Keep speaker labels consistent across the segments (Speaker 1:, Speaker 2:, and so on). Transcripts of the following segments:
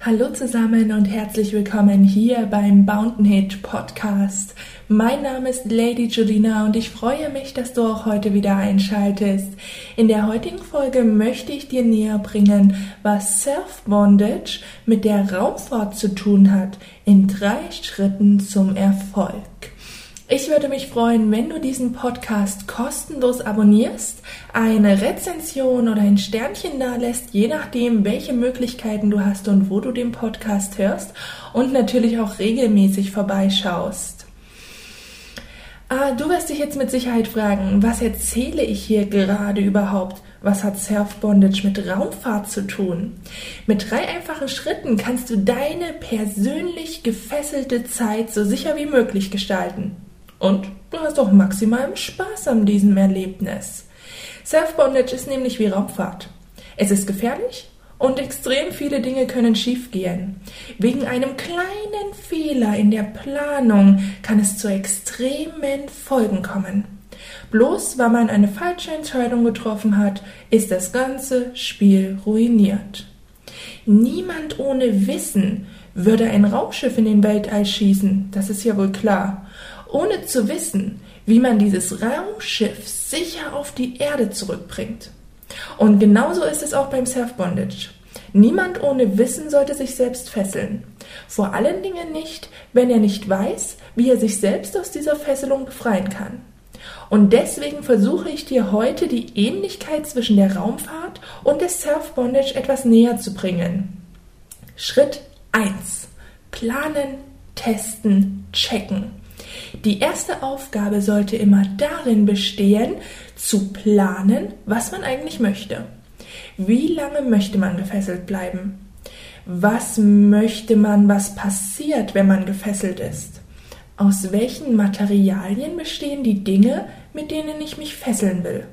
Speaker 1: Hallo zusammen und herzlich willkommen hier beim Bountain Podcast. Mein Name ist Lady Julina und ich freue mich, dass du auch heute wieder einschaltest. In der heutigen Folge möchte ich dir näher bringen, was Self Bondage mit der Raumfahrt zu tun hat, in drei Schritten zum Erfolg. Ich würde mich freuen, wenn du diesen Podcast kostenlos abonnierst, eine Rezension oder ein Sternchen da lässt, je nachdem, welche Möglichkeiten du hast und wo du den Podcast hörst und natürlich auch regelmäßig vorbeischaust. Ah, du wirst dich jetzt mit Sicherheit fragen, was erzähle ich hier gerade überhaupt? Was hat Self-Bondage mit Raumfahrt zu tun? Mit drei einfachen Schritten kannst du deine persönlich gefesselte Zeit so sicher wie möglich gestalten. Und du hast auch maximalen Spaß an diesem Erlebnis. Self-Bondage ist nämlich wie Raumfahrt. Es ist gefährlich und extrem viele Dinge können schiefgehen. Wegen einem kleinen Fehler in der Planung kann es zu extremen Folgen kommen. Bloß weil man eine falsche Entscheidung getroffen hat, ist das ganze Spiel ruiniert. Niemand ohne Wissen würde ein Raumschiff in den Weltall schießen, das ist ja wohl klar ohne zu wissen, wie man dieses Raumschiff sicher auf die Erde zurückbringt. Und genauso ist es auch beim Self-Bondage. Niemand ohne Wissen sollte sich selbst fesseln. Vor allen Dingen nicht, wenn er nicht weiß, wie er sich selbst aus dieser Fesselung befreien kann. Und deswegen versuche ich dir heute die Ähnlichkeit zwischen der Raumfahrt und der Self-Bondage etwas näher zu bringen. Schritt 1. Planen, testen, checken. Die erste Aufgabe sollte immer darin bestehen, zu planen, was man eigentlich möchte. Wie lange möchte man gefesselt bleiben? Was möchte man, was passiert, wenn man gefesselt ist? Aus welchen Materialien bestehen die Dinge, mit denen ich mich fesseln will?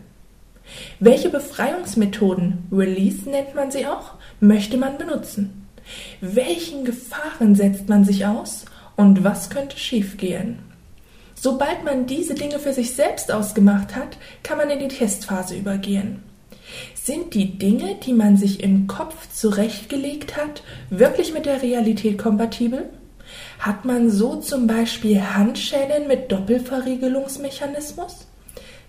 Speaker 1: Welche Befreiungsmethoden, Release nennt man sie auch, möchte man benutzen? Welchen Gefahren setzt man sich aus und was könnte schiefgehen? Sobald man diese Dinge für sich selbst ausgemacht hat, kann man in die Testphase übergehen. Sind die Dinge, die man sich im Kopf zurechtgelegt hat, wirklich mit der Realität kompatibel? Hat man so zum Beispiel Handschellen mit Doppelverriegelungsmechanismus?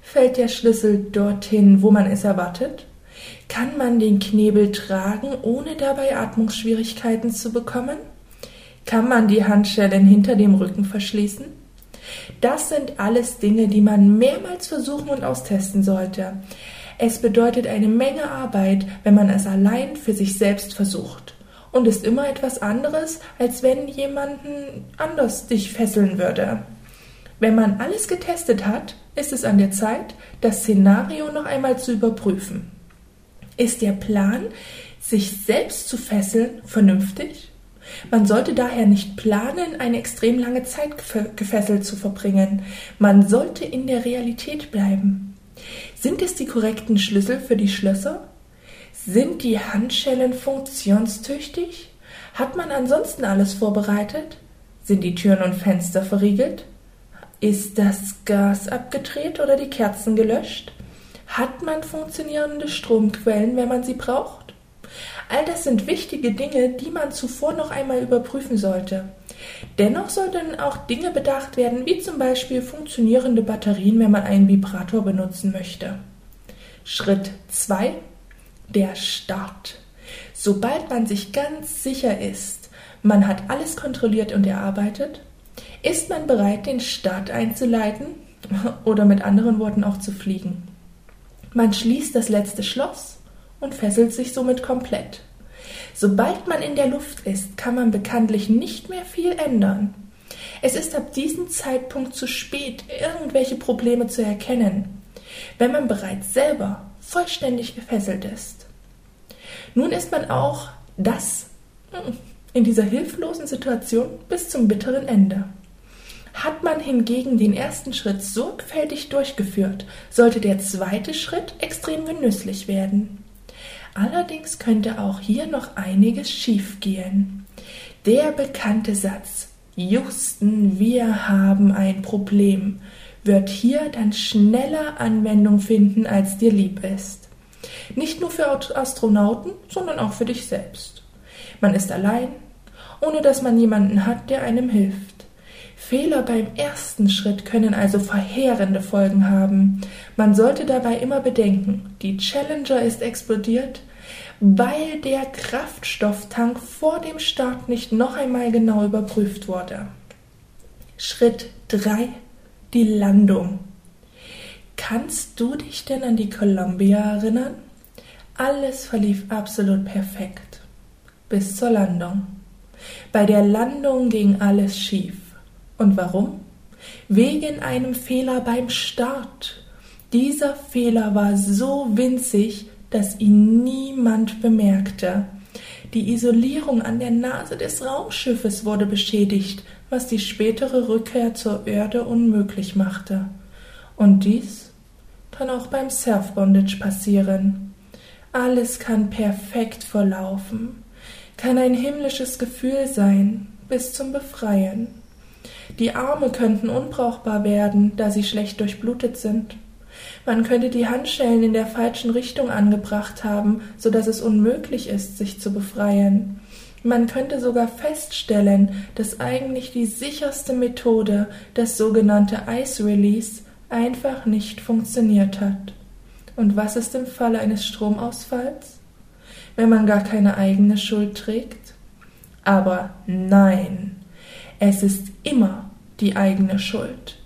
Speaker 1: Fällt der Schlüssel dorthin, wo man es erwartet? Kann man den Knebel tragen, ohne dabei Atmungsschwierigkeiten zu bekommen? Kann man die Handschellen hinter dem Rücken verschließen? Das sind alles Dinge, die man mehrmals versuchen und austesten sollte. Es bedeutet eine Menge Arbeit, wenn man es allein für sich selbst versucht. Und ist immer etwas anderes, als wenn jemanden anders dich fesseln würde. Wenn man alles getestet hat, ist es an der Zeit, das Szenario noch einmal zu überprüfen. Ist der Plan, sich selbst zu fesseln, vernünftig? Man sollte daher nicht planen, eine extrem lange Zeit gefesselt zu verbringen. Man sollte in der Realität bleiben. Sind es die korrekten Schlüssel für die Schlösser? Sind die Handschellen funktionstüchtig? Hat man ansonsten alles vorbereitet? Sind die Türen und Fenster verriegelt? Ist das Gas abgedreht oder die Kerzen gelöscht? Hat man funktionierende Stromquellen, wenn man sie braucht? All das sind wichtige Dinge, die man zuvor noch einmal überprüfen sollte. Dennoch sollten auch Dinge bedacht werden, wie zum Beispiel funktionierende Batterien, wenn man einen Vibrator benutzen möchte. Schritt 2. Der Start. Sobald man sich ganz sicher ist, man hat alles kontrolliert und erarbeitet, ist man bereit, den Start einzuleiten oder mit anderen Worten auch zu fliegen. Man schließt das letzte Schloss und fesselt sich somit komplett. Sobald man in der Luft ist, kann man bekanntlich nicht mehr viel ändern. Es ist ab diesem Zeitpunkt zu spät, irgendwelche Probleme zu erkennen, wenn man bereits selber vollständig gefesselt ist. Nun ist man auch das hm, in dieser hilflosen Situation bis zum bitteren Ende. Hat man hingegen den ersten Schritt sorgfältig durchgeführt, sollte der zweite Schritt extrem genüsslich werden. Allerdings könnte auch hier noch einiges schiefgehen. Der bekannte Satz Justen, wir haben ein Problem wird hier dann schneller Anwendung finden, als dir lieb ist. Nicht nur für Astronauten, sondern auch für dich selbst. Man ist allein, ohne dass man jemanden hat, der einem hilft. Fehler beim ersten Schritt können also verheerende Folgen haben. Man sollte dabei immer bedenken, die Challenger ist explodiert, weil der Kraftstofftank vor dem Start nicht noch einmal genau überprüft wurde. Schritt 3. Die Landung. Kannst du dich denn an die Columbia erinnern? Alles verlief absolut perfekt. Bis zur Landung. Bei der Landung ging alles schief. Und warum? Wegen einem Fehler beim Start. Dieser Fehler war so winzig, dass ihn niemand bemerkte. Die Isolierung an der Nase des Raumschiffes wurde beschädigt, was die spätere Rückkehr zur Erde unmöglich machte. Und dies kann auch beim Self-Bondage passieren. Alles kann perfekt verlaufen, kann ein himmlisches Gefühl sein, bis zum Befreien. Die Arme könnten unbrauchbar werden, da sie schlecht durchblutet sind. Man könnte die Handschellen in der falschen Richtung angebracht haben, so dass es unmöglich ist, sich zu befreien. Man könnte sogar feststellen, dass eigentlich die sicherste Methode, das sogenannte Ice Release, einfach nicht funktioniert hat. Und was ist im Falle eines Stromausfalls? Wenn man gar keine eigene Schuld trägt? Aber nein, es ist immer die eigene Schuld.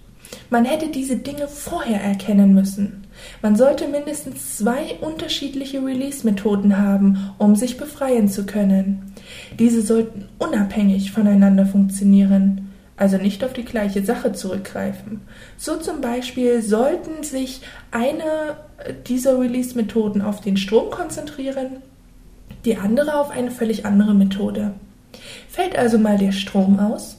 Speaker 1: Man hätte diese Dinge vorher erkennen müssen. Man sollte mindestens zwei unterschiedliche Release-Methoden haben, um sich befreien zu können. Diese sollten unabhängig voneinander funktionieren, also nicht auf die gleiche Sache zurückgreifen. So zum Beispiel sollten sich eine dieser Release-Methoden auf den Strom konzentrieren, die andere auf eine völlig andere Methode. Fällt also mal der Strom aus,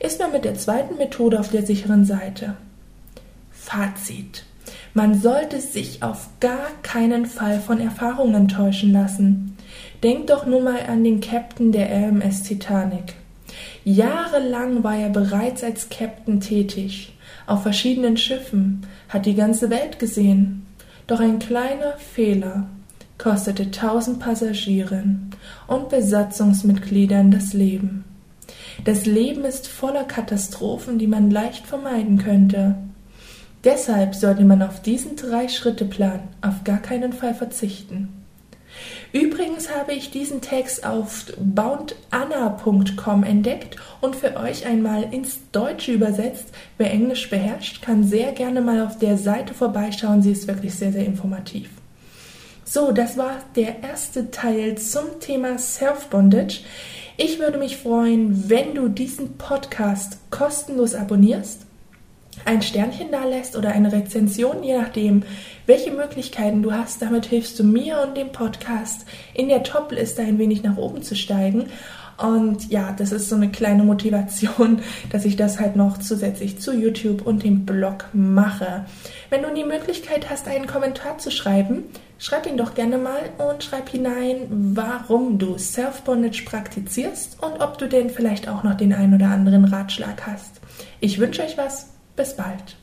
Speaker 1: ist man mit der zweiten Methode auf der sicheren Seite. Fazit. Man sollte sich auf gar keinen Fall von Erfahrungen täuschen lassen. Denkt doch nur mal an den Captain der RMS Titanic. Jahrelang war er bereits als Captain tätig, auf verschiedenen Schiffen, hat die ganze Welt gesehen. Doch ein kleiner Fehler kostete tausend Passagieren und Besatzungsmitgliedern das Leben. Das Leben ist voller Katastrophen, die man leicht vermeiden könnte. Deshalb sollte man auf diesen Drei-Schritte-Plan auf gar keinen Fall verzichten. Übrigens habe ich diesen Text auf boundanna.com entdeckt und für euch einmal ins Deutsche übersetzt. Wer Englisch beherrscht, kann sehr gerne mal auf der Seite vorbeischauen. Sie ist wirklich sehr, sehr informativ. So, das war der erste Teil zum Thema Self-Bondage. Ich würde mich freuen, wenn du diesen Podcast kostenlos abonnierst, ein Sternchen da lässt oder eine Rezension, je nachdem, welche Möglichkeiten du hast. Damit hilfst du mir und dem Podcast in der Top-Liste ein wenig nach oben zu steigen. Und ja, das ist so eine kleine Motivation, dass ich das halt noch zusätzlich zu YouTube und dem Blog mache. Wenn du die Möglichkeit hast, einen Kommentar zu schreiben, schreib ihn doch gerne mal und schreib hinein, warum du Self-Bondage praktizierst und ob du denn vielleicht auch noch den einen oder anderen Ratschlag hast. Ich wünsche euch was. Bis bald.